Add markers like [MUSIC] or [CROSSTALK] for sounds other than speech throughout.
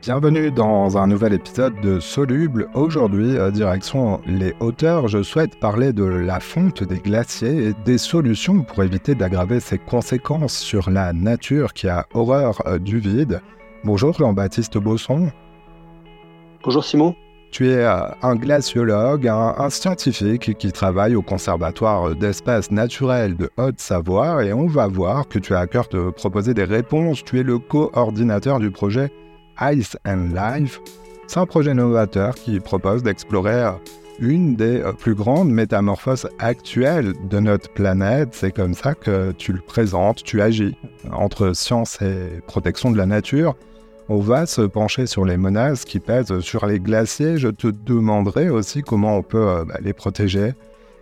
Bienvenue dans un nouvel épisode de Soluble. Aujourd'hui, direction les hauteurs, je souhaite parler de la fonte des glaciers et des solutions pour éviter d'aggraver ses conséquences sur la nature qui a horreur euh, du vide. Bonjour Jean-Baptiste Bosson. Bonjour Simon. Tu es euh, un glaciologue, un, scientifique qui travaille au Conservatoire d'espaces naturels de Haute-Savoie et on va voir que tu as à cœur de proposer des réponses. Tu es le coordinateur du projet Ice and Life. C'est un projet novateur qui propose d'explorer une des plus grandes métamorphoses actuelles de notre planète. C'est comme ça que tu le présentes, tu agis entre science et protection de la nature. On va se pencher sur les menaces qui pèsent sur les glaciers. Je te demanderai aussi comment on peut euh, bah, les protéger.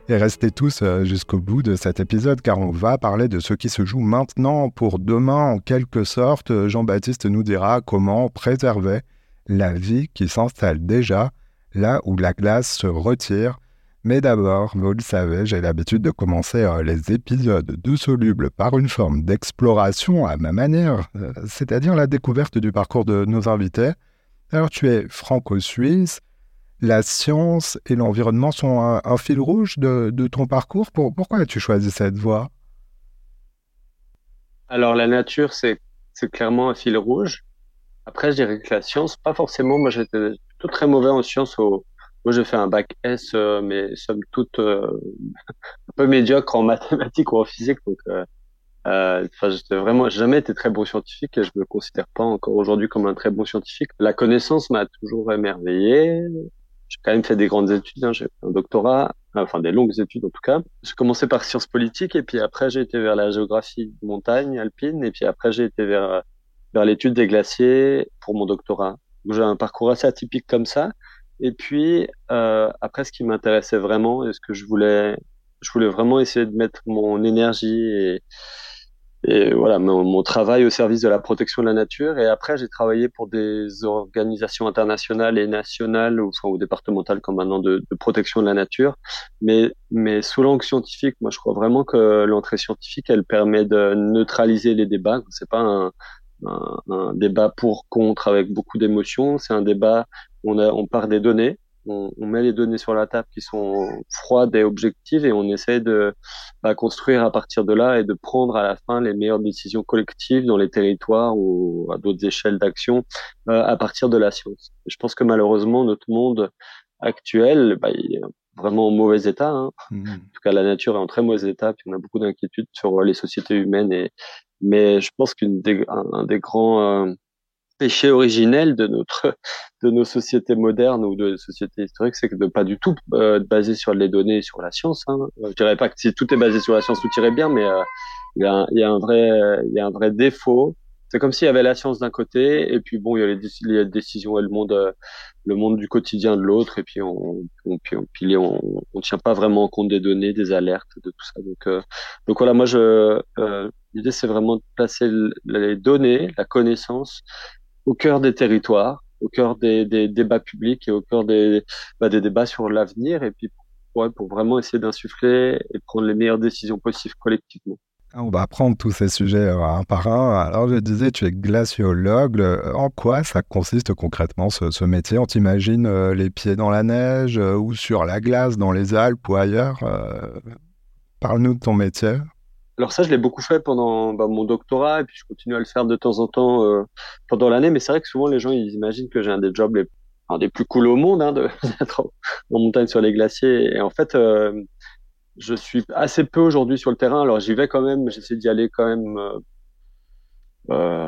Et restez tous euh, jusqu'au bout de cet épisode car on va parler de ce qui se joue maintenant pour demain en quelque sorte. Jean-Baptiste nous dira comment préserver la vie qui s'installe déjà là où la glace se retire. Mais d'abord, vous le savez, j'ai l'habitude de commencer euh, les épisodes de Soluble par une forme d'exploration à ma manière, euh, c'est-à-dire la découverte du parcours de nos invités. Alors tu es franco-suisse, la science et l'environnement sont un, fil rouge de, ton parcours. pourquoi as-tu choisi cette voie? Alors la nature, c'est clairement un fil rouge. Après, je dirais que la science, pas forcément. Moi, j'étais tout très mauvais en sciences. Moi, j'ai fait un bac S, euh, mais somme toute euh, [LAUGHS] un peu médiocre en mathématiques ou en physique. Donc, euh, euh vraiment jamais été très bon scientifique et je me considère pas encore aujourd'hui comme un très bon scientifique. La connaissance m'a toujours émerveillé j'ai quand même fait des grandes études, hein, j'ai un doctorat, enfin des longues études en tout cas. J'ai commencé par sciences politiques et puis après j'ai été vers la géographie de montagne alpine et puis après j'ai été vers vers l'étude des glaciers pour mon doctorat. J'ai un parcours assez atypique comme ça. Et puis euh, après, ce qui m'intéressait vraiment et ce que je voulais, je voulais vraiment essayer de mettre mon énergie et et voilà mon, travail au service de la protection de la nature. Et après, j'ai travaillé pour des organisations internationales et nationales ou, enfin, ou départementales comme maintenant de, de, protection de la nature. Mais, mais sous l'angle scientifique, moi, je crois vraiment que l'entrée scientifique, elle permet de neutraliser les débats. C'est pas un, un, un, débat pour contre avec beaucoup d'émotions. C'est un débat on, a, on part des données on, met les données sur la table qui sont froides et objectives et on essaie de bah, construire à partir de là et de prendre à la fin les meilleures décisions collectives dans les territoires ou à d'autres échelles d'action euh, à partir de la science. je pense que malheureusement notre monde actuel, bah, il est vraiment en mauvais état. Hein. Mmh. En tout cas, la nature est en très mauvais état. Puis on a beaucoup d'inquiétudes sur les sociétés humaines. Et mais je pense qu'un des, un, des grands euh, péché originel de notre [LAUGHS] de nos sociétés modernes ou de sociétés historiques, c'est que de pas du tout euh, baser sur les données, sur la science. Hein. Je dirais pas que si tout est basé sur la science, tout irait bien, mais euh, il y, a, y, a, un vrai il y a un vrai défaut. C'est comme s'il y avait la science d'un côté et puis bon, il y a les, décisions et le monde euh, le monde du quotidien de l'autre et puis on on, puis on, puis on tient pas vraiment compte des données, des alertes, de tout ça. Donc euh, donc voilà, moi je l'idée c'est vraiment de placer les données, la connaissance au cœur des territoires, au cœur des, débats publics et au cœur des, bah, débats sur l'avenir et puis pour, vraiment essayer d'insuffler et prendre les meilleures décisions possibles collectivement. Ah, on va prendre tous ces sujets euh, un par un. Alors, je disais, tu es glaciologue. En quoi ça consiste concrètement ce, métier? On t'imagine euh, les pieds dans la neige euh, ou sur la glace dans les Alpes ou ailleurs Parle-nous de ton métier. Alors ça, je l'ai beaucoup fait pendant bah, mon doctorat et puis je continue à le faire de temps en temps euh, pendant l'année. Mais c'est vrai que souvent les gens ils imaginent que j'ai un des jobs les, un des plus cool au monde, hein, [LAUGHS] d'être en, montagne sur les glaciers. Et en fait, euh, je suis assez peu aujourd'hui sur le terrain. Alors j'y vais quand même. J'essaie d'y aller quand même euh, euh,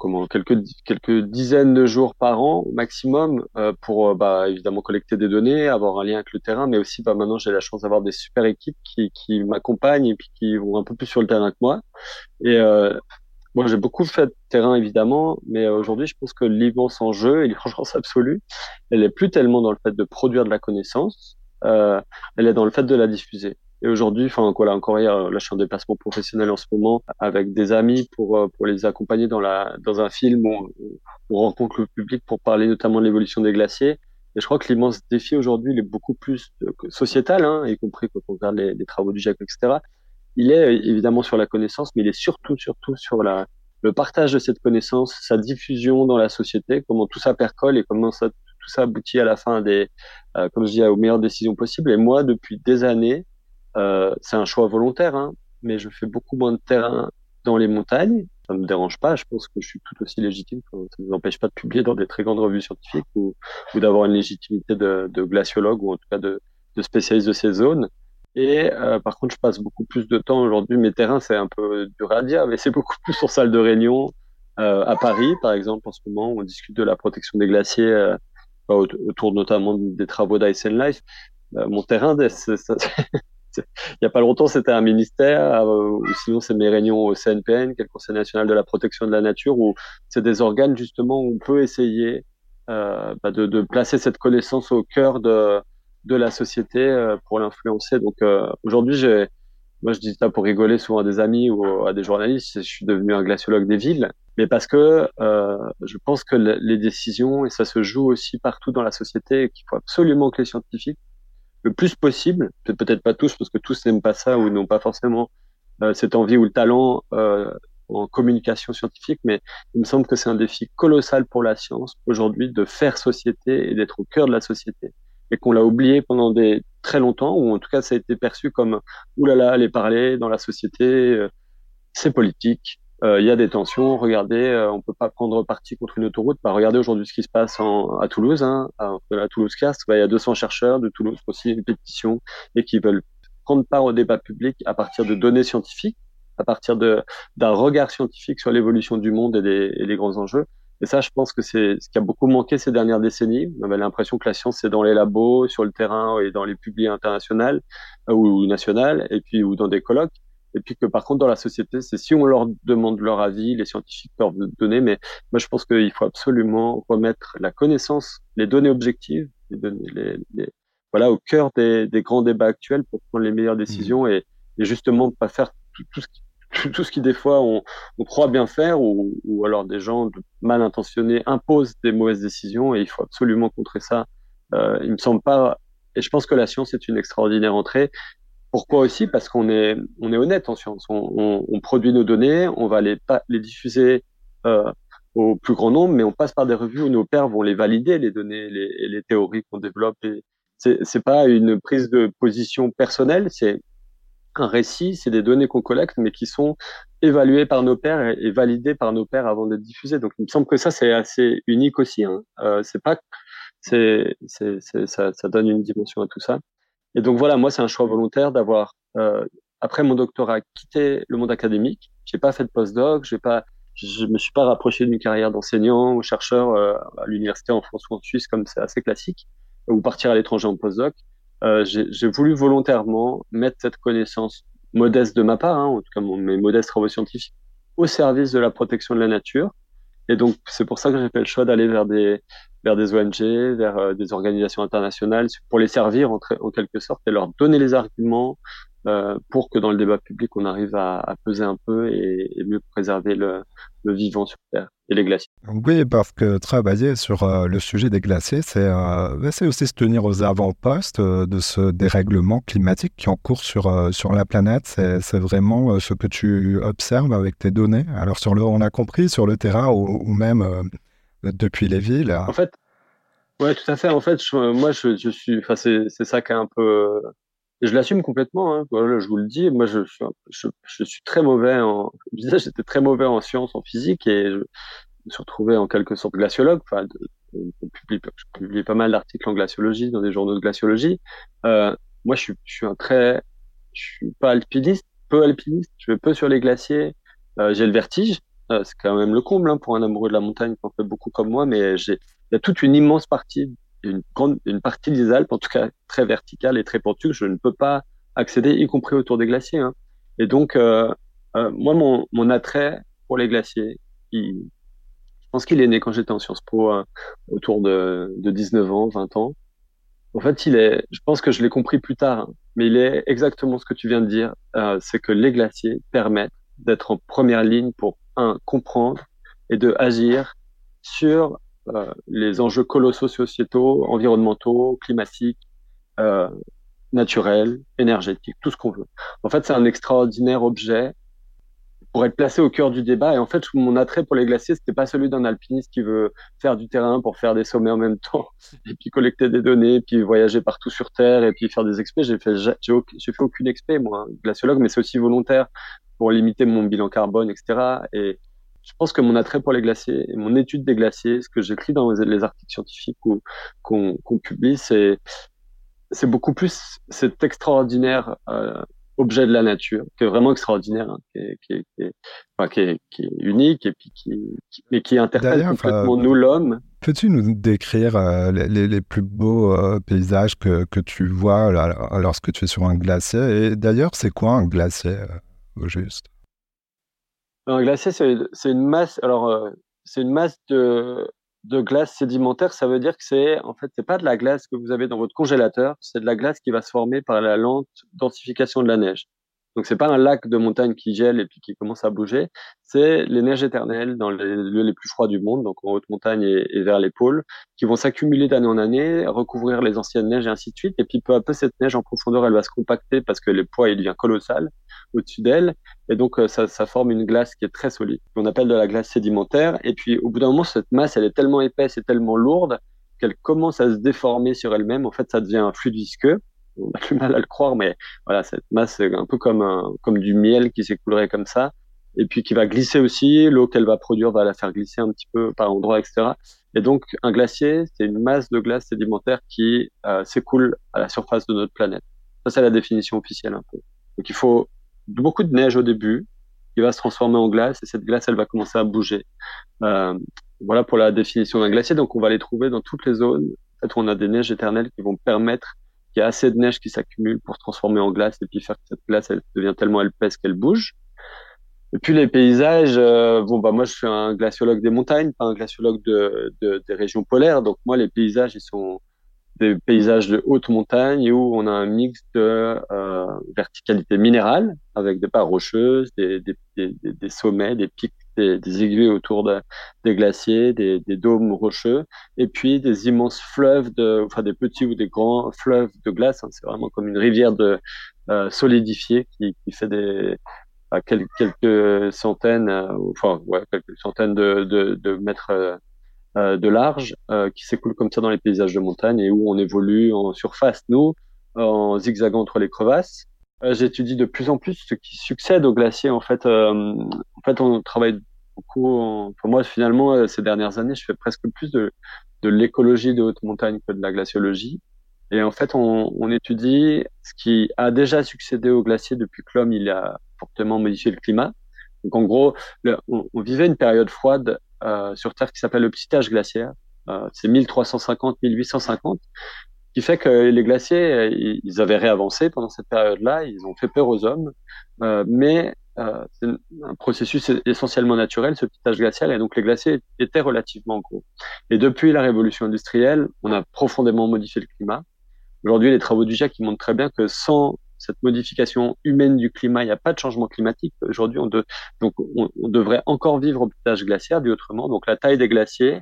comment quelques quelques dizaines de jours par an maximum euh, pour euh, bah, évidemment collecter des données, avoir un lien avec le terrain, mais aussi bah, maintenant j'ai la chance d'avoir des super équipes qui, qui m'accompagnent et puis qui vont un peu plus sur le terrain que moi. Et euh, moi j'ai beaucoup fait de terrain évidemment, mais aujourd'hui je pense que l'immense enjeu et l'urgence [LAUGHS] absolue, elle est plus tellement dans le fait de produire de la connaissance, euh, elle est dans le fait de la diffuser. Et aujourd'hui, enfin voilà, encore hier, là je suis en déplacement professionnel en ce moment avec des amis pour euh, pour les accompagner dans la dans un film où on, rencontre le public pour parler notamment de l'évolution des glaciers. Et je crois que l'immense défi aujourd'hui, il est beaucoup plus sociétal, hein, y compris quand on regarde les, travaux du GIEC, etc. Il est évidemment sur la connaissance, mais il est surtout surtout sur la le partage de cette connaissance, sa diffusion dans la société, comment tout ça percole et comment ça, tout ça aboutit à la fin des, euh, comme je dis, aux meilleures décisions possibles. Et moi, depuis des années, euh, c'est un choix volontaire, hein, mais je fais beaucoup moins de terrain dans les montagnes. Ça me dérange pas. Je pense que je suis tout aussi légitime. Ça ne m'empêche pas de publier dans des très grandes revues scientifiques ou, d'avoir une légitimité de, de, glaciologue ou en tout cas de, de spécialiste de ces zones. Et euh, par contre, je passe beaucoup plus de temps aujourd'hui. Mes terrains, c'est un peu dur à dire, mais c'est beaucoup plus sur salle de réunion. Euh, à Paris, par exemple, en ce moment, on discute de la protection des glaciers euh, autour notamment des travaux d'Ice and Life. Euh, mon terrain, [LAUGHS] [LAUGHS] il n'y a pas longtemps, c'était un ministère, euh, ou sinon c'est mes réunions au CNPN, qui est le Conseil national de la protection de la nature, où c'est des organes justement où on peut essayer euh, bah, de, placer cette connaissance au cœur de, la société euh, pour l'influencer. Donc aujourd'hui, moi je dis ça pour rigoler souvent à des amis ou à des journalistes, je suis devenu un glaciologue des villes, mais parce que je pense que les décisions, et ça se joue aussi partout dans la société, qu'il faut absolument que les scientifiques le plus possible, peut-être pas tous, parce que tous n'aiment pas ça ou n'ont pas forcément euh, cette envie ou le talent euh, en communication scientifique, mais il me semble que c'est un défi colossal pour la science aujourd'hui de faire société et d'être au cœur de la société, et qu'on l'a oublié pendant des très longtemps, ou en tout cas ça a été perçu comme oulala, aller parler dans la société, euh, c'est politique, il y a des tensions. Regardez, euh, on peut pas prendre parti contre une autoroute. Bah, regardez aujourd'hui ce qui se passe en, à Toulouse, hein, à, à Toulouse-Cast. Bah, il y a 200 chercheurs de Toulouse qui ont signé une pétition et qui veulent prendre part au débat public à partir de données scientifiques, à partir d'un regard scientifique sur l'évolution du monde et des, et des, grands enjeux. Et ça, je pense que c'est ce qui a beaucoup manqué ces dernières décennies. On avait l'impression que la science, c'est dans les labos, sur le terrain et dans les publics internationaux euh, ou nationales, et puis ou dans des colloques et puis que par contre dans la société, c'est si on leur demande leur avis, les scientifiques peuvent donner, mais moi je pense qu'il faut absolument remettre la connaissance, les données objectives, les données, les, les, voilà, au cœur des, des, grands débats actuels pour prendre les meilleures décisions mmh. et, et, justement pas faire tout, tout, ce qui tout, ce qui des fois on, on croit bien faire ou, ou, alors des gens mal intentionnés imposent des mauvaises décisions et il faut absolument contrer ça. Euh, il me semble pas et je pense que la science est une extraordinaire entrée pourquoi aussi? Parce qu'on est, on est honnête en science. On, on, on, produit nos données, on va les, les diffuser euh, au plus grand nombre, mais on passe par des revues où nos pairs vont les valider, les données, les, les théories qu'on développe. C'est, c'est pas une prise de position personnelle, c'est un récit, c'est des données qu'on collecte, mais qui sont évaluées par nos pairs et, validées par nos pairs avant d'être diffusées. Donc, il me semble que ça, c'est assez unique aussi. Hein. Euh, c'est pas, ça, ça donne une dimension à tout ça. Et donc voilà, moi c'est un choix volontaire d'avoir euh, après mon doctorat quitté le monde académique. J'ai pas fait de postdoc, j'ai pas, je me suis pas rapproché d'une carrière d'enseignant ou chercheur euh, à l'université en France ou en Suisse comme c'est assez classique, ou partir à l'étranger en postdoc. Euh, j'ai voulu volontairement mettre cette connaissance modeste de ma part, hein, en tout cas mon, mes modestes travaux scientifiques, au service de la protection de la nature. Et donc c'est pour ça que j'ai fait le choix d'aller vers des vers des ONG, vers euh, des organisations internationales, pour les servir en, quelque sorte et leur donner les arguments euh, pour que dans le débat public, on arrive à, peser un peu et, mieux préserver le, vivant sur Terre et les glaciers. Oui, parce que travailler sur euh, le sujet des glaciers, c'est euh, aussi se tenir aux avant-postes de ce dérèglement climatique qui est en cours sur, sur la planète. C'est vraiment ce que tu observes avec tes données. Alors, sur le, on a compris, sur le terrain ou même depuis les villes. En fait, ouais, tout à fait. En fait, moi, je, suis, enfin, c'est, ça qui est un peu, je l'assume complètement. Hein. Je vous le dis. Moi, je, suis très mauvais en, [LAUGHS] j'étais très mauvais en sciences, en physique, et je me suis retrouvé en quelque sorte glaciologue. Enfin, publie, je publie pas mal d'articles en glaciologie dans des journaux de glaciologie. Euh, moi, je suis, suis un très, je suis pas alpiniste, peu alpiniste. Je vais peu sur les glaciers. Euh, j'ai le vertige. Euh, c'est quand même le comble hein, pour un amoureux de la montagne qui en fait beaucoup comme moi, mais il y a toute une immense partie, une grande, une partie des Alpes, en tout cas très verticale et très pentue, que je ne peux pas accéder, y compris autour des glaciers. Hein. Et donc, euh, euh, moi, mon, mon attrait pour les glaciers, il, je pense qu'il est né quand j'étais en Sciences Po, euh, autour de, de 19 ans, 20 ans. En fait, il est, je pense que je l'ai compris plus tard, hein, mais il est exactement ce que tu viens de dire, c'est que les glaciers permettent d'être en première ligne pour un comprendre et de agir sur euh, les enjeux colossaux sociétaux, environnementaux, climatiques, euh, naturels, énergétiques, tout ce qu'on veut. En fait, c'est un extraordinaire objet pour être placé au cœur du débat. Et en fait, mon attrait pour les glaciers, c'était pas celui d'un alpiniste qui veut faire du terrain pour faire des sommets en même temps, [LAUGHS] et puis collecter des données, puis voyager partout sur Terre, et puis faire des expés. J'ai fait, j'ai, fait aucune expé, moi, glaciologue, mais c'est aussi volontaire pour limiter mon bilan carbone, etc. Et je pense que mon attrait pour les glaciers et mon étude des glaciers, ce que j'écris dans les articles scientifiques qu'on, qu'on publie, c'est c'est beaucoup plus cet extraordinaire euh, objet de la nature, qui est vraiment extraordinaire, hein, qui, est, qui, est, enfin, qui, est, qui, est, unique et puis qui, mais qui interpelle complètement nous l'homme. Peux-tu nous décrire euh, les, les, plus beaux euh, paysages que, que tu vois lorsque tu es sur un glacier? Et d'ailleurs, c'est quoi un glacier euh, au juste? Un glacier, c'est une masse. Alors, c'est une masse de de glace sédimentaire, ça veut dire que c'est en fait c'est pas de la glace que vous avez dans votre congélateur, c'est de la glace qui va se former par la lente densification de la neige. Donc c'est pas un lac de montagne qui gèle et puis qui commence à bouger, c'est les neiges éternelles dans les lieux les plus froids du monde, donc en haute montagne et, vers les pôles, qui vont s'accumuler d'année en année, recouvrir les anciennes neiges et ainsi de suite. Et puis peu à peu cette neige en profondeur, elle va se compacter parce que le poids il devient colossal au-dessus d'elle, et donc euh, ça, ça, forme une glace qui est très solide, qu'on appelle de la glace sédimentaire. Et puis au bout d'un moment, cette masse, elle est tellement épaisse et tellement lourde qu'elle commence à se déformer sur elle-même. En fait, ça devient un fluide visqueux on a du mal à le croire, mais voilà, cette masse, c'est un peu comme comme du miel qui s'écoulerait comme ça, et puis qui va glisser aussi. L'eau qu'elle va produire va la faire glisser un petit peu par endroits, etc. Et donc, un glacier, c'est une masse de glace sédimentaire qui euh, s'écoule à la surface de notre planète. Ça, c'est la définition officielle un peu. Donc, il faut beaucoup de neige au début, qui va se transformer en glace, et cette glace, elle va commencer à bouger. Euh, voilà pour la définition d'un glacier. Donc, on va les trouver dans toutes les zones en fait, on a des neiges éternelles qui vont permettre qu'il y a assez de neige qui s'accumule pour transformer en glace et puis faire que cette glace elle devient tellement épaisse qu'elle bouge. Et puis les paysages, euh, bon bah moi je suis un glaciologue des montagnes, pas un glaciologue de, de, des régions polaires, donc moi les paysages ils sont des paysages de haute montagne où on a un mix de euh, verticalité minérale avec des pas rocheuses, des, des, sommets, des pics, des, aiguilles autour de, des glaciers, des, dômes rocheux, et puis des immenses fleuves, de, enfin des petits ou des grands fleuves de glace. Hein. c'est vraiment comme une rivière euh, solidifiée qui, fait des quelques, centaines, euh, enfin quelques centaines de, mètres euh, de large qui s'écoule comme ça dans les paysages de montagne et où on évolue en surface, nous, en zigzagant entre les crevasses. J'étudie de plus en plus ce qui succède aux glaciers. En fait, en fait, on travaille beaucoup. Pour moi, finalement, ces dernières années, je fais presque plus de, l'écologie de haute montagne que de la glaciologie. Et en fait, on, étudie ce qui a déjà succédé aux glaciers depuis que l'homme a fortement modifié le climat. Donc en gros, on, vivait une période froide euh, sur Terre qui s'appelle le petit âge glaciaire. Euh, c'est 1350-1850 qui fait que les glaciers, euh, ils avaient réavancé pendant cette période-là, ils ont fait peur aux hommes, euh, mais euh, c'est un processus essentiellement naturel, ce petit âge glacial, et donc les glaciers étaient relativement gros. Et depuis la révolution industrielle, on a profondément modifié le climat. Aujourd'hui, les travaux du GIEC montrent très bien que sans cette modification humaine du climat, il n'y a pas de changement climatique. Aujourd'hui, on, devrait encore vivre au pitage glaciaire, dit autrement. Donc, la taille des glaciers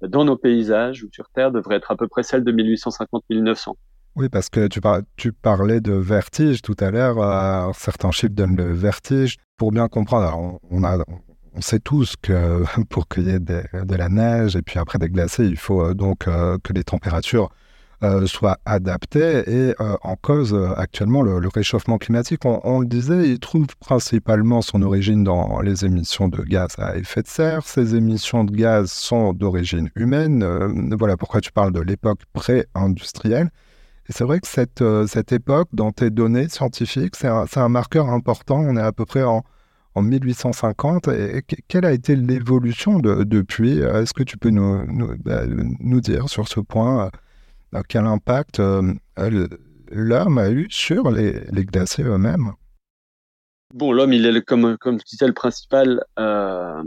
dans nos paysages ou sur Terre devrait être à peu près celle de 1850-1900. Oui, parce que tu, parlais de vertige tout à l'heure. Euh, certains chiffres donnent le vertige. Pour bien comprendre, on, sait tous que [LAUGHS] pour qu'il y ait de la neige et puis après des glaciers, il faut euh, donc euh, que les températures euh, soit adapté et en cause actuellement le, réchauffement climatique. On, le disait, il trouve principalement son origine dans les émissions de gaz à effet de serre. Ces émissions de gaz sont d'origine humaine. voilà pourquoi tu parles de l'époque pré-industrielle. C'est vrai que cette, cette époque, dans tes données scientifiques, c'est un, un, marqueur important. On est à peu près en, en 1850. Et, quelle a été l'évolution de, depuis? Est-ce que tu peux nous, nous, bah, nous, dire sur ce point quel impact euh, l'homme a eu sur les, glaciers eux-mêmes? Bon, l'homme, il est, comme, comme je disais, le principal euh,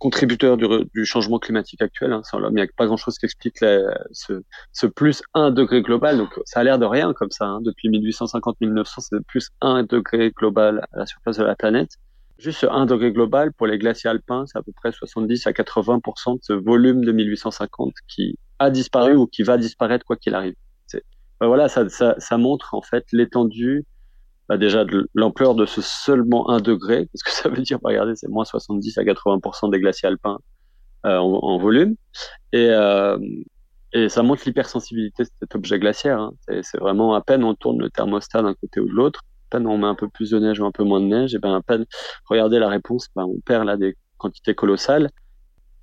contributeur du, changement climatique actuel. Hein. Sans il n'y a pas grand-chose qui explique ce, plus 1 degré global. Donc, ça a l'air de rien comme ça. Hein. Depuis 1850-1900, c'est plus 1 degré global à la surface de la planète. Juste 1 degré global pour les glaciers alpins, c'est à peu près 70 à 80% de ce volume de 1850 qui a disparu ou qui va disparaître quoi qu'il arrive. Ben voilà, ça, ça, ça, montre en fait l'étendue bah, déjà de l'ampleur de ce seulement 1 degré, [LAUGHS] parce que ça veut dire, bah, regardez, c'est moins 70 à 80% des glaciers alpins euh, en, en, volume. Et, euh, et ça montre l'hypersensibilité de cet objet glaciaire. Hein. C'est vraiment à peine on tourne le thermostat d'un côté ou de l'autre, à peine on met un peu plus de neige ou un peu moins de neige, et ben à peine, regardez la réponse, ben, on perd là des quantités colossales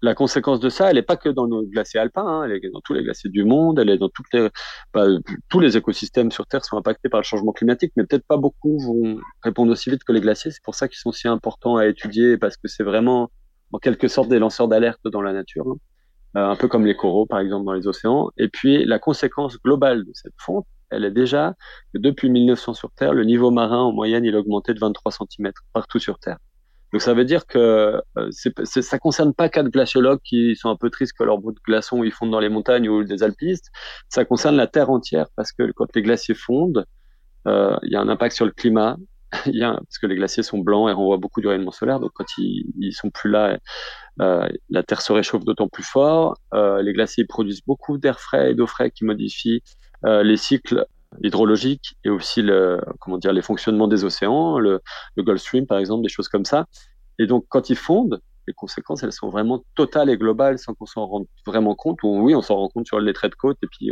la conséquence de ça, elle n'est pas que dans nos glaciers alpins, hein, elle est dans tous les glaciers du monde, elle est dans bah, tous les écosystèmes sur Terre sont impactés par le changement climatique, mais peut-être pas beaucoup vont répondre aussi vite que les glaciers. C'est pour ça qu'ils sont si importants à étudier parce que c'est vraiment en quelque sorte des lanceurs d'alerte dans la nature, hein. euh, un peu comme les coraux par exemple dans les océans. Et puis la conséquence globale de cette fonte, elle est déjà que depuis 1900 sur Terre, le niveau marin en moyenne il a augmenté de 23 cm partout sur Terre. Donc ça veut dire que euh, c'est, ça concerne pas quatre glaciologues qui sont un peu tristes que leur bout de glaçons ils fondent dans les montagnes ou des alpistes. Ça concerne la Terre entière parce que quand les glaciers fondent, euh, il y a un impact sur le climat. [LAUGHS] y a, parce que les glaciers sont blancs et renvoient beaucoup du rayonnement solaire. Donc quand ils, ils sont plus là, euh, la Terre se réchauffe d'autant plus fort. Euh, les glaciers produisent beaucoup d'air frais et d'eau frais qui modifient euh, les cycles hydrologique et aussi le, comment dire, les fonctionnements des océans, le, le Gulf Stream par exemple, des choses comme ça. Et donc quand ils fondent, les conséquences elles sont vraiment totales et globales sans qu'on s'en rende vraiment compte. Ou oui, on s'en rend compte sur les traits de côte et puis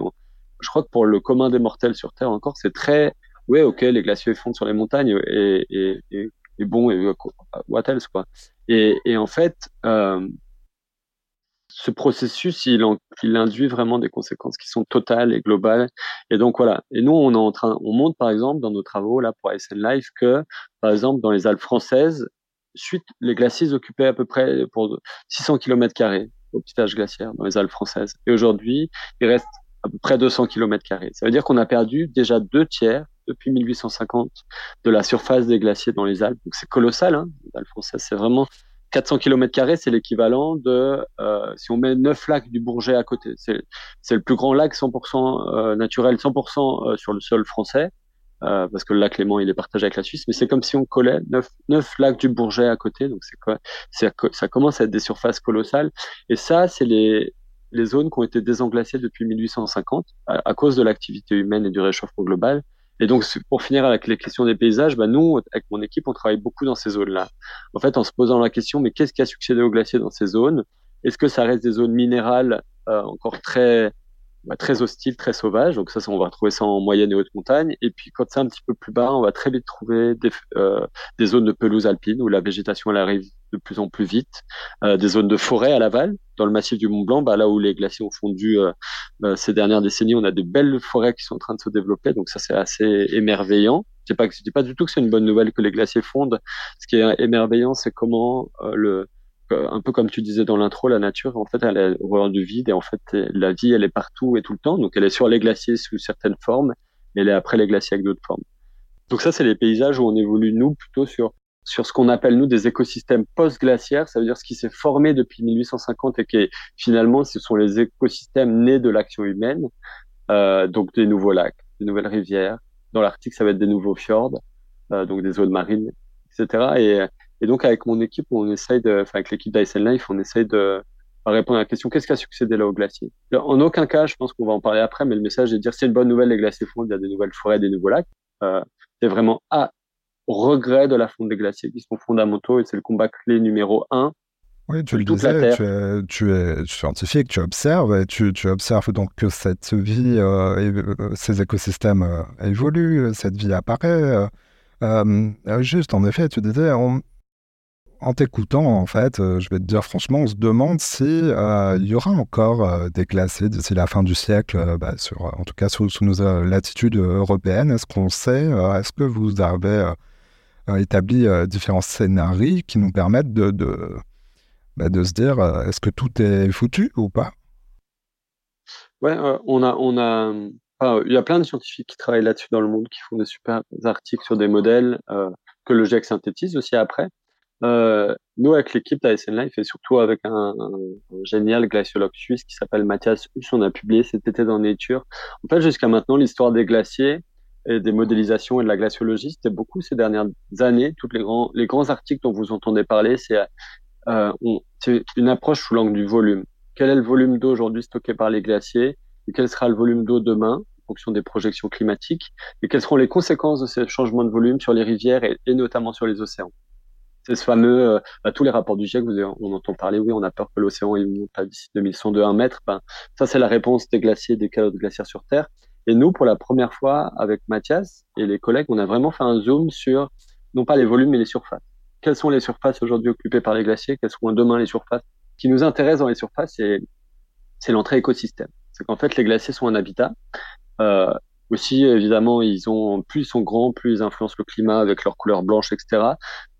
je crois que pour le commun des mortels sur Terre encore, c'est très oui, ok, les glaciers fondent sur les montagnes et, et, et, bon, et what else quoi. Et, et en fait, euh, ce processus, il, il, induit vraiment des conséquences qui sont totales et globales. Et donc voilà. Et nous, on est en train, on montre par exemple dans nos travaux là pour SN Life que, par exemple, dans les Alpes françaises, suite les glaciers occupaient à peu près pour 600 km carrés au petit âge glaciaire dans les Alpes françaises. Et aujourd'hui, il reste à peu près 200 km carrés. Ça veut dire qu'on a perdu déjà deux tiers depuis 1850 de la surface des glaciers dans les Alpes. Donc c'est colossal. Hein, les Alpes françaises, c'est vraiment 400 km, c'est l'équivalent de, euh, si on met 9 lacs du Bourget à côté, c'est le plus grand lac 100% euh, naturel, 100% euh, sur le sol français, euh, parce que le lac Léman, il est partagé avec la Suisse, mais c'est comme si on collait 9, 9 lacs du Bourget à côté, donc c'est Ça commence à être des surfaces colossales, et ça, c'est les, les zones qui ont été désenglacées depuis 1850 à, à cause de l'activité humaine et du réchauffement global. Et donc, pour finir avec les questions des paysages, bah nous, avec mon équipe, on travaille beaucoup dans ces zones-là. En fait, en se posant la question, mais qu'est-ce qui a succédé aux glaciers dans ces zones? Est-ce que ça reste des zones minérales euh, encore très bah, très hostiles, très sauvages? Donc ça, ça, on va retrouver ça en moyenne et haute montagne. Et puis, quand c'est un petit peu plus bas, on va très vite trouver des, euh, des zones de pelouse alpine où la végétation elle arrive de plus en plus vite, euh, des zones de forêt à l'aval, dans le massif du Mont Blanc, bah, là où les glaciers ont fondu euh, euh, ces dernières décennies, on a des belles forêts qui sont en train de se développer, donc ça c'est assez émerveillant. Je je dis pas du tout que c'est une bonne nouvelle que les glaciers fondent. Ce qui est émerveillant, c'est comment le un peu comme tu disais dans l'intro, la nature, en fait, elle est horreur du vide et en fait, la vie, elle est partout et tout le temps. Donc, elle est sur les glaciers sous certaines formes, mais elle est après les glaciers avec d'autres formes. Donc ça, c'est les paysages où on évolue nous plutôt sur sur ce qu'on appelle nous des écosystèmes post-glaciaires, ça veut dire ce qui s'est formé depuis 1850 et qui finalement ce sont les écosystèmes nés de l'action humaine, euh, donc des nouveaux lacs, des nouvelles rivières. Dans l'Arctique, ça va être des nouveaux fjords, euh, donc des zones marines, etc. Et, et, donc avec mon équipe, on essaye de, enfin avec l'équipe d'Ice Life, on essaye de répondre à la question qu'est-ce qui a succédé là au glacier. En aucun cas, je pense qu'on va en parler après, mais le message est de dire c'est une bonne nouvelle, les glaciers fondent, il y a des nouvelles forêts, des nouveaux lacs. Euh, c'est vraiment ah regret de la fonte des glaciers qui sont fondamentaux et c'est le combat clé numéro un. Oui, tu le disais, tu es, scientifique, tu observes, et tu, observes donc que cette vie, euh, euh, ces écosystèmes euh, évoluent, cette vie apparaît. juste, en effet, tu disais, en, t'écoutant, en fait, je vais te dire franchement, on se demande si il y aura encore des glaciers d'ici la fin du siècle, bah, sur, en tout cas sous, sous nos latitudes européennes. Est-ce qu'on sait Est-ce que vous avez établi euh, différents scénarios qui nous permettent de, de, bah, de se dire euh, est-ce que tout est foutu ou pas? Ouais, on a, on a, il y a plein de scientifiques qui travaillent là-dessus dans le monde, qui font des super articles sur des modèles que le GIEC synthétise aussi après. Euh, nous, avec l'équipe d'ASN Life et surtout avec un, un, génial glaciologue suisse qui s'appelle Mathias Huss, on a publié cet été dans Nature. En fait, jusqu'à maintenant, l'histoire des glaciers, et des modélisations et de la glaciologie, c'était beaucoup ces dernières années. Toutes les grands, les grands articles dont vous entendez parler, c'est euh, une approche sous l'angle du volume. Quel est le volume d'eau aujourd'hui stocké par les glaciers et quel sera le volume d'eau demain fonction des projections climatiques? Et quelles seront les conséquences de ces changements de volume sur les rivières et, notamment sur les océans? C'est ce fameux, euh, bah, tous les rapports du GIEC, on entend parler, oui, on a peur que l'océan il monte d'ici 2100 de 1 mètre. Ben, ça, c'est la réponse des glaciers, des calottes glaciaires sur Terre. Et nous, pour la première fois, avec Mathias et les collègues, on a vraiment fait un zoom sur, non pas les volumes, mais les surfaces. Quelles sont les surfaces aujourd'hui occupées par les glaciers? Quelles seront demain les surfaces? Ce qui nous intéresse dans les surfaces, c'est, l'entrée écosystème. C'est qu'en fait, les glaciers sont un habitat. Euh, aussi, évidemment, ils ont plus ils sont grands, plus ils influencent le climat avec leur couleur blanche, etc.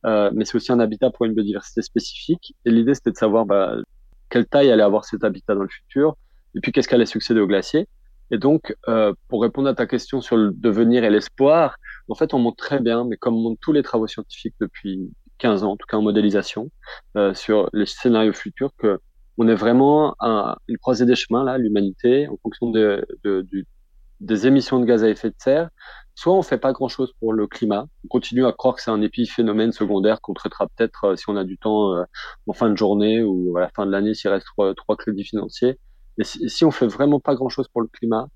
Euh, mais c'est aussi un habitat pour une biodiversité spécifique. Et l'idée, c'était de savoir bah, quelle taille allait avoir cet habitat dans le futur, et puis qu'est-ce qu'allait succéder aux glaciers? Et donc, euh, pour répondre à ta question sur le devenir et l'espoir, en fait, on montre très bien, mais comme montrent tous les travaux scientifiques depuis 15 ans, en tout cas en modélisation, euh, sur les scénarios futurs, que on est vraiment à une croisée des chemins, là, l'humanité, en fonction de, de, du, des émissions de gaz à effet de serre. Soit on fait pas grand-chose pour le climat, on continue à croire que c'est un épiphénomène secondaire qu'on traitera peut-être euh, si on a du temps euh, en fin de journée ou à la fin de l'année s'il reste trois, trois crédits financiers. Et si, si on fait vraiment pas grand-chose pour le climat,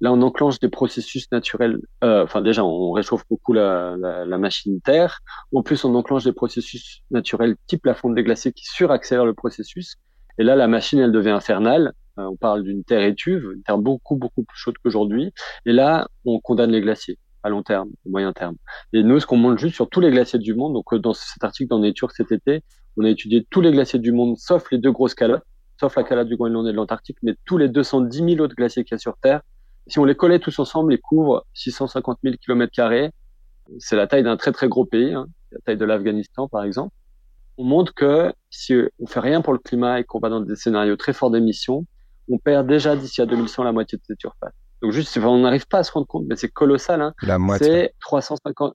là on enclenche des processus naturels. Euh, enfin déjà on réchauffe beaucoup la, la, la, machine Terre. En plus on enclenche des processus naturels type la fonte des glaciers qui suraccélèrent le processus. Et là la machine elle devient infernale. Euh, on parle d'une terre étuve, une terre beaucoup beaucoup plus chaude qu'aujourd'hui. Et là on condamne les glaciers à long terme, au moyen terme. Et nous, ce qu'on montre juste sur tous les glaciers du monde, donc euh, dans cet article dans Nature cet été, on a étudié tous les glaciers du monde, sauf les deux grosses calottes, sauf la calotte du Groenland et de l'Antarctique, mais tous les 210 000 autres glaciers qu'il y a sur Terre, si on les collait tous ensemble, ils couvrent 650 000 km. C'est la taille d'un très très gros pays, hein, la taille de l'Afghanistan par exemple. On montre que si on fait rien pour le climat et qu'on va dans des scénarios très forts d'émissions, on perd déjà d'ici à 2100 la moitié de cette surface. Donc juste, on n'arrive pas à se rendre compte, mais c'est colossal. Hein. La moitié. C'est 350,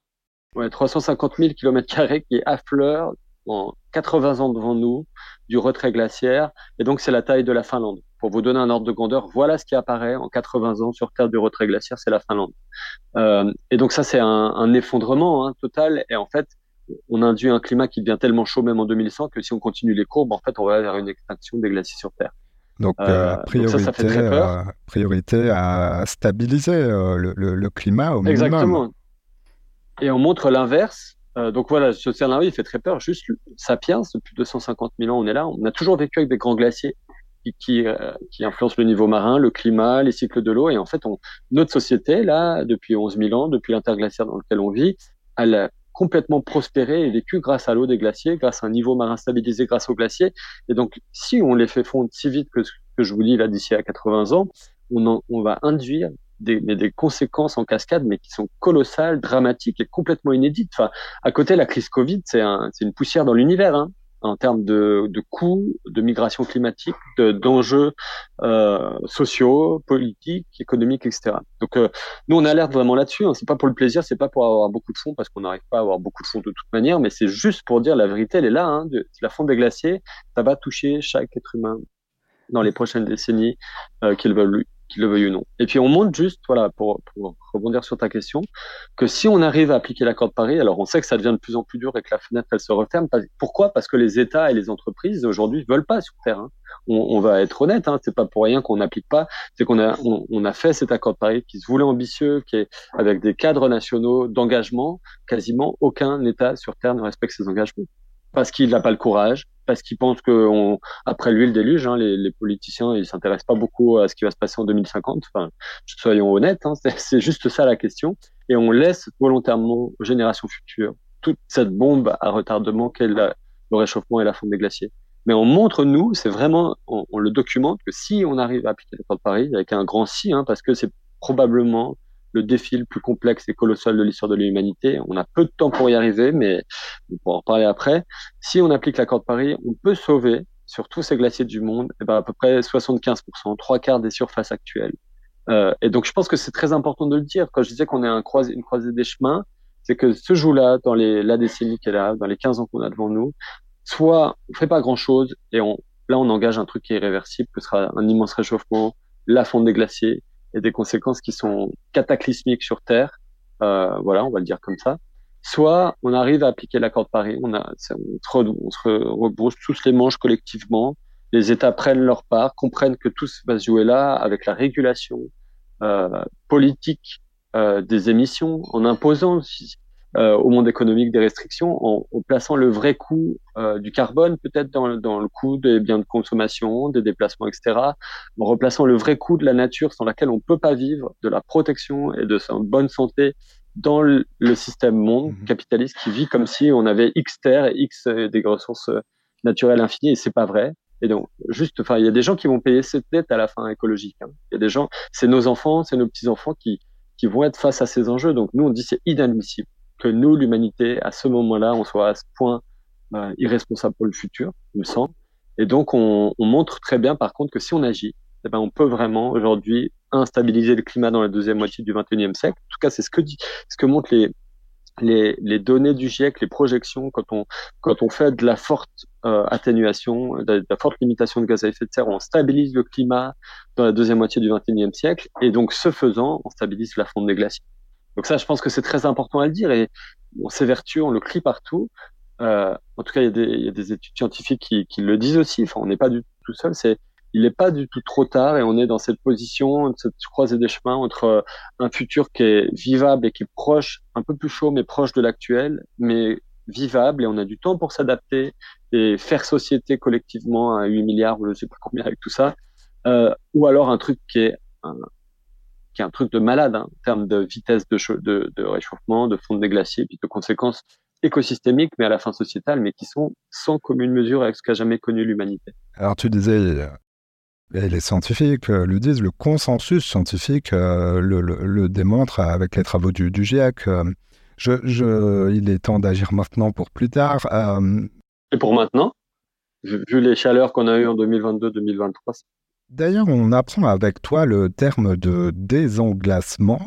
ouais, 350 000 km qui affleurent en 80 ans devant nous du retrait glaciaire. Et donc, c'est la taille de la Finlande. Pour vous donner un ordre de grandeur, voilà ce qui apparaît en 80 ans sur Terre du retrait glaciaire, c'est la Finlande. Euh, et donc ça, c'est un, un, effondrement hein, total. Et en fait, on induit un climat qui devient tellement chaud même en 2100 que si on continue les courbes, en fait, on va vers une extinction des glaciers sur Terre. Donc, euh, priorité, donc ça, ça euh, priorité à stabiliser euh, le, le, le, climat au minimum. Exactement. Et on montre l'inverse. Euh, donc voilà, ce scénario, il fait très peur. Juste, Sapiens, depuis 250 000 ans, on est là. On a toujours vécu avec des grands glaciers qui, euh, qui, influence le niveau marin, le climat, les cycles de l'eau. Et en fait, on, notre société, là, depuis 11 000 ans, depuis l'interglaciaire dans lequel on vit, elle a complètement prospéré et vécu grâce à l'eau des glaciers, grâce à un niveau marin stabilisé grâce aux glaciers. Et donc, si on les fait fondre si vite que ce que je vous dis là d'ici à 80 ans, on, on va induire des, conséquences en cascade, mais qui sont colossales, dramatiques et complètement inédites. Enfin, à côté, la crise Covid, c'est un, une poussière dans l'univers. Hein en termes de, de coûts, de migration climatique, d'enjeux euh, sociaux, politiques, économiques, etc. Donc euh, nous on alerte vraiment là-dessus. Hein. C'est pas pour le plaisir, c'est pas pour avoir beaucoup de fonds parce qu'on n'arrive pas à avoir beaucoup de fonds de toute manière, mais c'est juste pour dire la vérité, elle est là. Hein, de, la fonte des glaciers, ça va toucher chaque être humain dans les prochaines décennies, euh, qu'il veuille, qu'il le veuille ou non. Et puis on montre juste, voilà, pour, rebondir sur ta question, que si on arrive à appliquer l'accord de Paris, alors on sait que ça devient de plus en plus dur et que la fenêtre elle se referme. Pourquoi? Parce que les États et les entreprises aujourd'hui veulent pas sur terre. Hein. On, va être honnête, hein, c'est pas pour rien qu'on n'applique pas. C'est qu'on a on, on, a fait cet accord de Paris qui se voulait ambitieux, qui est avec des cadres nationaux d'engagement. Quasiment aucun État sur terre ne respecte ses engagements parce qu'il n'a pas le courage, parce qu'il pense que on, après lui le déluge, hein, les, politiciens ils s'intéressent pas beaucoup à ce qui va se passer en 2050. Enfin, soyons honnêtes, hein, [LAUGHS] c'est juste ça la question. Et on laisse volontairement aux générations futures toute cette bombe à retardement qu'est le réchauffement et la fonte des glaciers. Mais on montre nous, c'est vraiment, on, on, le documente que si on arrive à appliquer l'accord de Paris avec un grand si, hein, parce que c'est probablement le défi le plus complexe et colossal de l'histoire de l'humanité. On a peu de temps pour y arriver, mais on pourra en parler après. Si on applique l'accord de Paris, on peut sauver sur tous ces glaciers du monde, eh ben à peu près 75%, trois quarts des surfaces actuelles. Euh, et donc je pense que c'est très important de le dire. Quand je disais qu'on est un une croisée des chemins, c'est que ce jour-là, dans les, la décennie qui est là, dans les 15 ans qu'on a devant nous, soit on fait pas grand-chose et là on engage un truc qui est irréversible, que sera un immense réchauffement, la fonte des glaciers, et des conséquences qui sont cataclysmiques sur Terre, euh, voilà, on va le dire comme ça. Soit on arrive à appliquer l'accord de Paris, on, a, on, on se rebrousse tous les manches collectivement, les États prennent leur part, comprennent que tout va se jouer là avec la régulation, politique des émissions, en imposant euh, au monde économique des restrictions en, en plaçant le vrai coût euh, du carbone peut-être dans, dans, le coût des biens de consommation, des déplacements, etc. En replaçant le vrai coût de la nature sans laquelle on peut pas vivre, de la protection et de sa bonne santé dans le, système monde mhm. capitaliste qui vit comme si on avait X terres et X euh, des ressources naturelles infinies et c'est pas vrai. Et donc, juste, enfin, il y a des gens qui vont payer cette dette à la fin écologique. Hein. Il y a des gens, c'est nos enfants, c'est nos petits enfants qui qui vont être face à ces enjeux. Donc nous, on dit c'est inadmissible que nous, l'humanité, à ce moment-là, on soit à ce point euh, irresponsable pour le futur, il me semble. Et donc, on, on, montre très bien, par contre, que si on agit, eh ben, on peut vraiment aujourd'hui instabiliser le climat dans la deuxième moitié du 21e siècle. En tout cas, c'est ce que ce que montrent les, les, données du GIEC, les projections, quand on, quand on fait de la forte euh, atténuation, de, la forte limitation de gaz à effet de serre, on stabilise le climat dans la deuxième moitié du 21e siècle, et donc ce faisant, on stabilise la fonte des glaciers. Donc ça, je pense que c'est très important à le dire et on s'évertue, on le crie partout. Euh, en tout cas, il y, y, a des, études scientifiques qui, qui, le disent aussi. Enfin, on n'est pas du tout seul. C'est, il n'est pas du tout trop tard et on est dans cette position, cette croisée des chemins entre euh, un futur qui est vivable et qui est proche, un peu plus chaud mais proche de l'actuel, mais vivable et on a du temps pour s'adapter et faire société collectivement à 8 milliards ou je sais pas combien avec tout ça, euh, ou alors un truc qui est un, qui est un truc de malade hein, en termes de vitesse de, de, de, réchauffement, de fonte des glaciers, puis de conséquences écosystémiques, mais à la fin sociétales, mais qui sont sans commune mesure avec ce qu'a jamais connu l'humanité. Alors tu disais, euh, les scientifiques euh, le disent, le consensus scientifique euh, le, le, démontre avec les travaux du, du GIEC. Je, je, il est temps d'agir maintenant pour plus tard. Et pour maintenant Vu les chaleurs qu'on a eues en 2022-2023, D'ailleurs, on apprend avec toi le terme de désenglacement.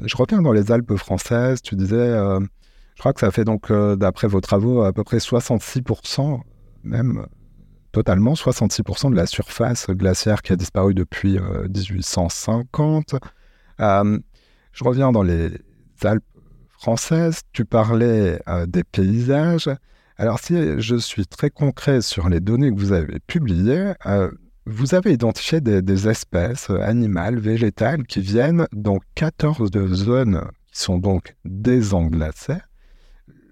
Je reviens dans les Alpes françaises, tu disais, euh, je crois que ça fait donc, euh, d'après vos travaux, à peu près 66%, même totalement 66% de la surface glaciaire qui a disparu depuis 1850. Euh, je reviens dans les Alpes françaises, tu parlais des paysages. Alors si je suis très concret sur les données que vous avez publiées, vous avez identifié des, espèces euh, animales, végétales qui viennent dans 14 zones qui sont donc désenglacées.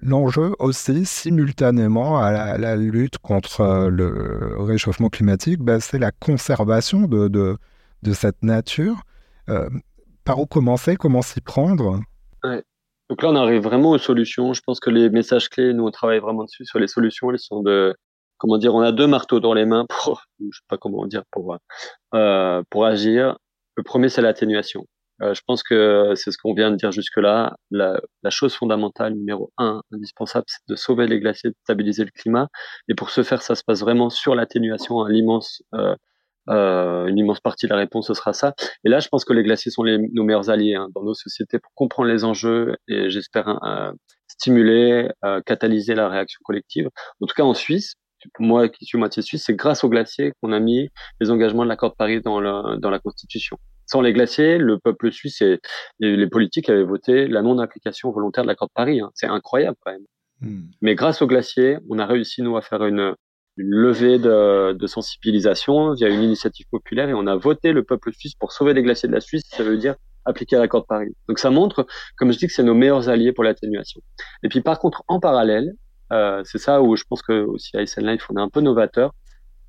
L'enjeu aussi, simultanément à la, lutte contre euh, le réchauffement climatique, ben, c'est la conservation de, de, cette nature. Euh, par où commencer? Comment s'y prendre? Donc là, on arrive vraiment aux solutions. Je pense que les messages clés, nous, on travaille vraiment dessus sur les solutions. Elles sont de comment dire, on a deux marteaux dans les mains pour, [LAUGHS] je sais pas comment dire, pour euh, pour agir. Le premier, c'est l'atténuation. Euh, je pense que c'est ce qu'on vient de dire jusque-là. La, la, chose fondamentale numéro un, indispensable, c'est de sauver les glaciers, de stabiliser le climat. Et pour ce faire, ça se passe vraiment sur l'atténuation. L'immense, euh, euh, une immense partie de la réponse, ce sera ça. Et là, je pense que les glaciers sont les, nos meilleurs alliés hein, dans nos sociétés pour comprendre les enjeux et j'espère euh, stimuler, euh, catalyser la réaction collective. En tout cas, en Suisse, moi qui suis moitié suisse, c'est grâce aux glaciers qu'on a mis les engagements de l'accord de Paris dans la, dans la Constitution. Sans les glaciers, le peuple suisse et, les politiques avaient voté la non-application volontaire de l'accord de Paris. Hein. C'est incroyable quand même. Hmm. Mais grâce aux glaciers, on a réussi nous à faire une, une levée de, de, sensibilisation via une initiative populaire et on a voté le peuple suisse pour sauver les glaciers de la Suisse. Ça veut dire appliquer l'accord de Paris. Donc ça montre, comme je dis, que c'est nos meilleurs alliés pour l'atténuation. Et puis par contre, en parallèle, euh, c'est ça où je pense que aussi à SN Life, on est un peu novateur,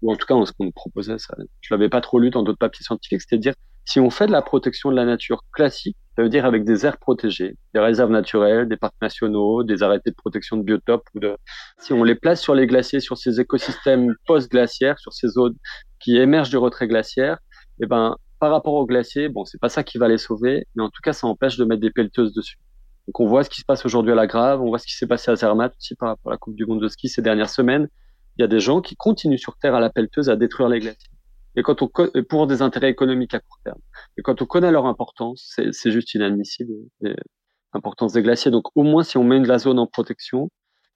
ou en tout cas, ce qu'on nous proposait, ça, je l'avais pas trop lu dans d'autres papiers scientifiques, c'était de dire, si on fait de la protection de la nature classique, ça veut dire avec des aires protégées, des réserves naturelles, des parcs nationaux, des arrêtés de protection de biotopes, ou de, si on les place sur les glaciers, sur ces écosystèmes post-glaciaires, sur ces zones qui émergent du retrait glaciaire, eh ben, par rapport aux glaciers, bon, c'est pas ça qui va les sauver, mais en tout cas, ça empêche de mettre des pelleteuses dessus. Donc on voit ce qui se passe aujourd'hui à la Grave, on voit ce qui s'est passé à Zermatt aussi par rapport à la Coupe du Monde de ski ces dernières semaines. Il y a des gens qui continuent sur Terre à la pelleteuse à détruire les glaciers. Et quand on pour des intérêts économiques à court terme. Et quand on connaît leur importance, c'est juste inadmissible l'importance des glaciers. Donc au moins si on met de la zone en protection,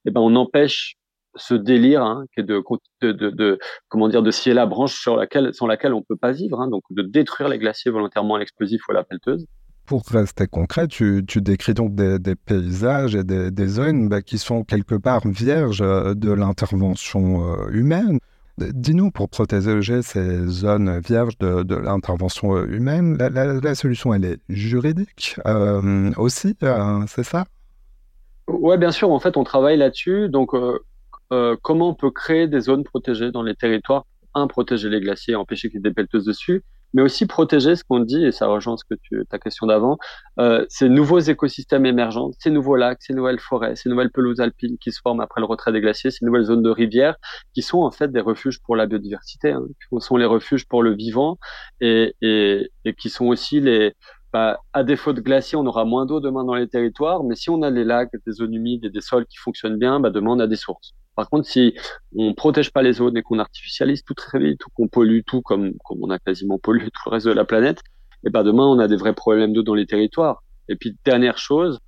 eh ben on empêche ce délire hein, qui est de, de, de, comment dire de scier la branche sur laquelle sans laquelle on peut pas vivre, hein, donc de détruire les glaciers volontairement à l'explosif ou à la pelleteuse pour rester concret, tu, décris donc des, paysages et des, zones bah, qui sont quelque part vierges euh, de l'intervention euh, humaine. Dis-nous, pour protéger ces zones vierges de, l'intervention humaine, la, solution, elle est juridique euh, aussi, euh, c'est ça? Oui, bien sûr. En fait, on travaille là-dessus. Donc, euh, comment on peut créer des zones protégées dans les territoires? Un, protéger les glaciers, empêcher qu'ils dépellent dessus, mais aussi protéger ce qu'on dit, et ça rejoint ce que tu, ta question d'avant, euh, ces nouveaux écosystèmes émergents, ces nouveaux lacs, ces nouvelles forêts, ces nouvelles pelouses alpines qui se forment après le retrait des glaciers, ces nouvelles zones de rivières, qui sont en fait des refuges pour la biodiversité, hein, qui sont les refuges pour le vivant, et, et, et qui sont aussi les, bah, à défaut de glaciers, on aura moins d'eau demain dans les territoires, mais si on a des lacs, des zones humides et des sols qui fonctionnent bien, bah, demain on a des sources. Par contre, si on protège pas les zones et qu'on artificialise tout très vite, ou qu'on pollue tout comme, comme on a quasiment pollué tout le reste de la planète, et ben demain on a des vrais problèmes d'eau dans les territoires. Et puis dernière chose,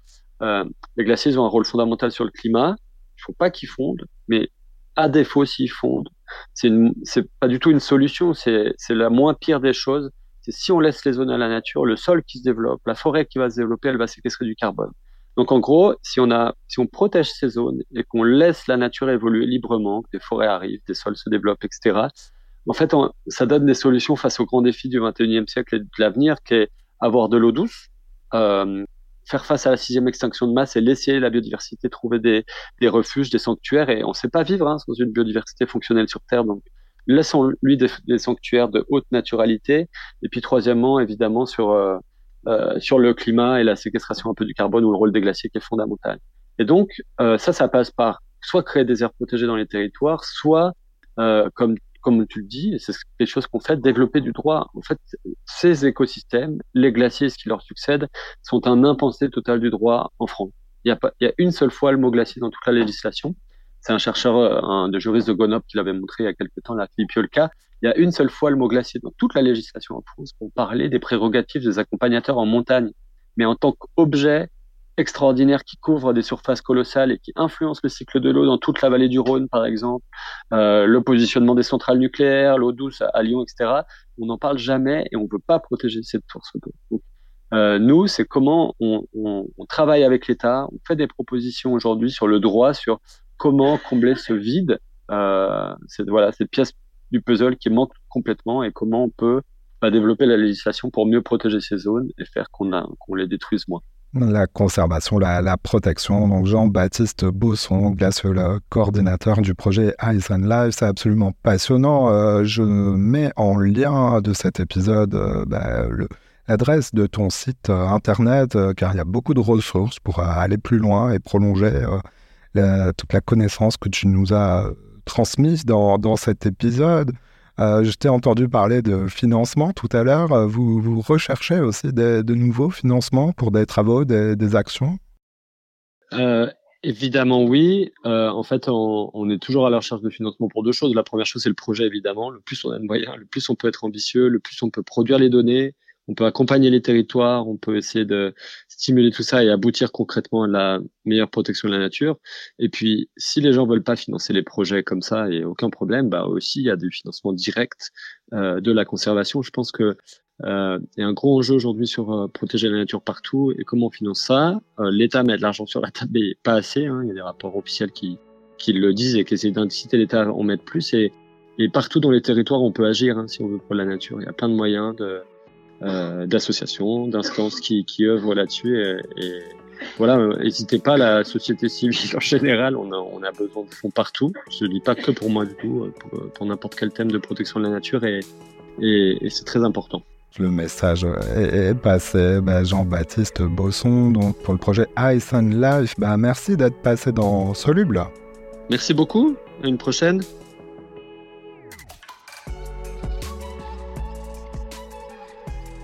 euh, les glaciers ont un rôle fondamental sur le climat. Il faut pas qu'ils fondent, mais à défaut s'ils fondent, c'est c'est pas du tout une solution. C'est c'est la moins pire des choses. C'est si on laisse les zones à la nature, le sol qui se développe, la forêt qui va se développer, elle va séquestrer du carbone. Donc en gros, si on a, si on protège ces zones et qu'on laisse la nature évoluer librement, que des forêts arrivent, des sols se développent, etc. En fait, ça donne des solutions face aux grands défis du 21e siècle et de l'avenir, qui est avoir de l'eau douce, euh, faire face à la sixième extinction de masse et laisser la biodiversité trouver des, des refuges, des sanctuaires. Et on ne sait pas vivre hein, sans une biodiversité fonctionnelle sur Terre. Donc, laissons-lui des, des, sanctuaires de haute naturalité. Et puis, troisièmement, évidemment, sur euh, sur le climat et la séquestration un peu du carbone ou le rôle des glaciers qui est fondamental. Et donc euh, ça, ça passe par soit créer des aires protégées dans les territoires, soit euh, comme comme tu le dis, c'est quelque chose qu'on fait, développer du droit. En fait, ces écosystèmes, les glaciers, ce qui leur succède, sont un impensé total du droit en France. Il y a pas, il y a une seule fois le mot glacier dans toute la législation. C'est un chercheur, un de juriste de Grenoble qui l'avait montré il y a quelques temps, là, Philippe Yolka, il y a une seule fois le mot glacier dans toute la législation en France pour parler des prérogatives des accompagnateurs en montagne. Mais en tant qu'objet extraordinaire qui couvre des surfaces colossales et qui influence le cycle de l'eau dans toute la vallée du Rhône, par exemple, euh, le positionnement des centrales nucléaires, l'eau douce à, Lyon, etc. On n'en parle jamais et on ne veut pas protéger cette source d'eau. Euh, nous, c'est comment on, travaille avec l'État, on fait des propositions aujourd'hui sur le droit, sur comment combler ce vide, euh, voilà, cette pièce du puzzle qui manque complètement et comment on peut bah, développer la législation pour mieux protéger ces zones et faire qu'on les détruise moins. La conservation, la, protection. Donc Jean-Baptiste Bosson, glaciologue, coordinateur du projet Ice and Life, c'est absolument passionnant. Euh, je mets en lien de cet épisode euh, bah, l'adresse de ton site euh, internet, car il y a beaucoup de ressources pour aller plus loin et prolonger toute la connaissance que tu nous as transmise dans, dans cet épisode. Euh, je t'ai entendu parler de financement tout à l'heure. Euh, vous, vous, recherchez aussi de nouveaux financements pour des travaux, des, des actions? Euh, Évidemment, oui. Euh, en fait, on, on, est toujours à la recherche de financement pour deux choses. La première chose, c'est le projet, évidemment. Le plus on a de moyens, le plus on peut être ambitieux, le plus on peut produire les données, on peut accompagner les territoires, on peut essayer de stimuler tout ça et aboutir concrètement à la meilleure protection de la nature. Et puis, si les gens veulent pas financer les projets comme ça, et aucun problème, bah aussi il y a du financement direct euh, de la conservation. Je pense que euh, y a un gros enjeu aujourd'hui sur euh, protéger la nature partout et comment on finance ça. Euh, L'État met de l'argent sur la table, mais pas assez. Hein. Il y a des rapports officiels qui qui le disent et qui essaient d'inciter l'État à en mettre plus. Et, et partout dans les territoires, on peut agir hein, si on veut pour la nature. Il y a plein de moyens de d'associations, d'instances qui, qui œuvrent là-dessus. Et, voilà, euh, n'hésitez pas, la société civile en général, on a, on a besoin de fonds partout. Je ne dis pas que pour moi du tout, euh, pour, pour n'importe quel thème de protection de la nature, et, et, et c'est très important. Le message est, passé. Bah, Jean-Baptiste Bosson, donc pour le projet Ice and Life, bah, merci d'être passé dans Soluble. Merci beaucoup. À une prochaine.